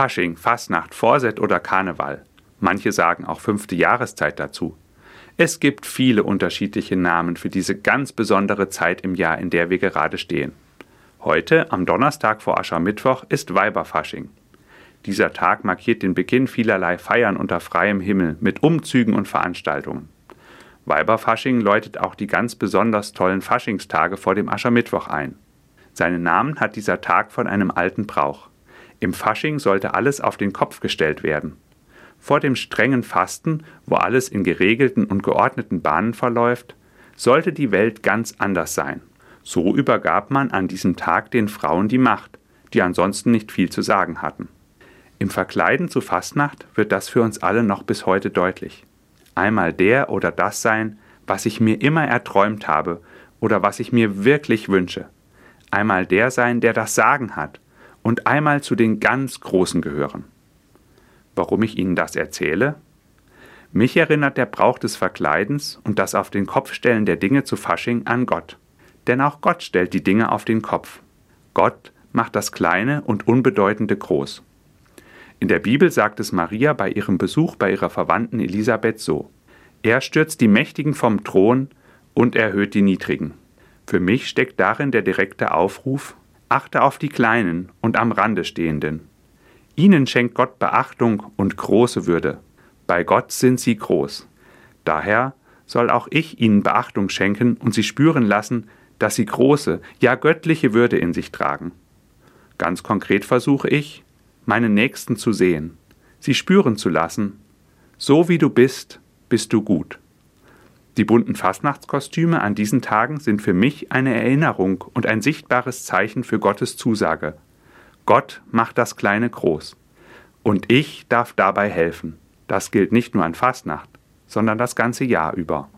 Fasching, Fastnacht, Vorset oder Karneval. Manche sagen auch fünfte Jahreszeit dazu. Es gibt viele unterschiedliche Namen für diese ganz besondere Zeit im Jahr, in der wir gerade stehen. Heute, am Donnerstag vor Aschermittwoch, ist Weiberfasching. Dieser Tag markiert den Beginn vielerlei Feiern unter freiem Himmel mit Umzügen und Veranstaltungen. Weiberfasching läutet auch die ganz besonders tollen Faschingstage vor dem Aschermittwoch ein. Seinen Namen hat dieser Tag von einem alten Brauch. Im Fasching sollte alles auf den Kopf gestellt werden. Vor dem strengen Fasten, wo alles in geregelten und geordneten Bahnen verläuft, sollte die Welt ganz anders sein. So übergab man an diesem Tag den Frauen die Macht, die ansonsten nicht viel zu sagen hatten. Im Verkleiden zu Fastnacht wird das für uns alle noch bis heute deutlich. Einmal der oder das sein, was ich mir immer erträumt habe oder was ich mir wirklich wünsche. Einmal der sein, der das Sagen hat und einmal zu den ganz Großen gehören. Warum ich Ihnen das erzähle? Mich erinnert der Brauch des Verkleidens und das auf den Kopf stellen der Dinge zu Fasching an Gott. Denn auch Gott stellt die Dinge auf den Kopf. Gott macht das Kleine und Unbedeutende groß. In der Bibel sagt es Maria bei ihrem Besuch bei ihrer Verwandten Elisabeth so: Er stürzt die Mächtigen vom Thron und erhöht die Niedrigen. Für mich steckt darin der direkte Aufruf: Achte auf die Kleinen und am Rande Stehenden. Ihnen schenkt Gott Beachtung und große Würde. Bei Gott sind sie groß. Daher soll auch ich ihnen Beachtung schenken und sie spüren lassen, dass sie große, ja göttliche Würde in sich tragen. Ganz konkret versuche ich, meinen Nächsten zu sehen, sie spüren zu lassen, so wie du bist, bist du gut. Die bunten Fastnachtskostüme an diesen Tagen sind für mich eine Erinnerung und ein sichtbares Zeichen für Gottes Zusage. Gott macht das Kleine groß. Und ich darf dabei helfen. Das gilt nicht nur an Fastnacht, sondern das ganze Jahr über.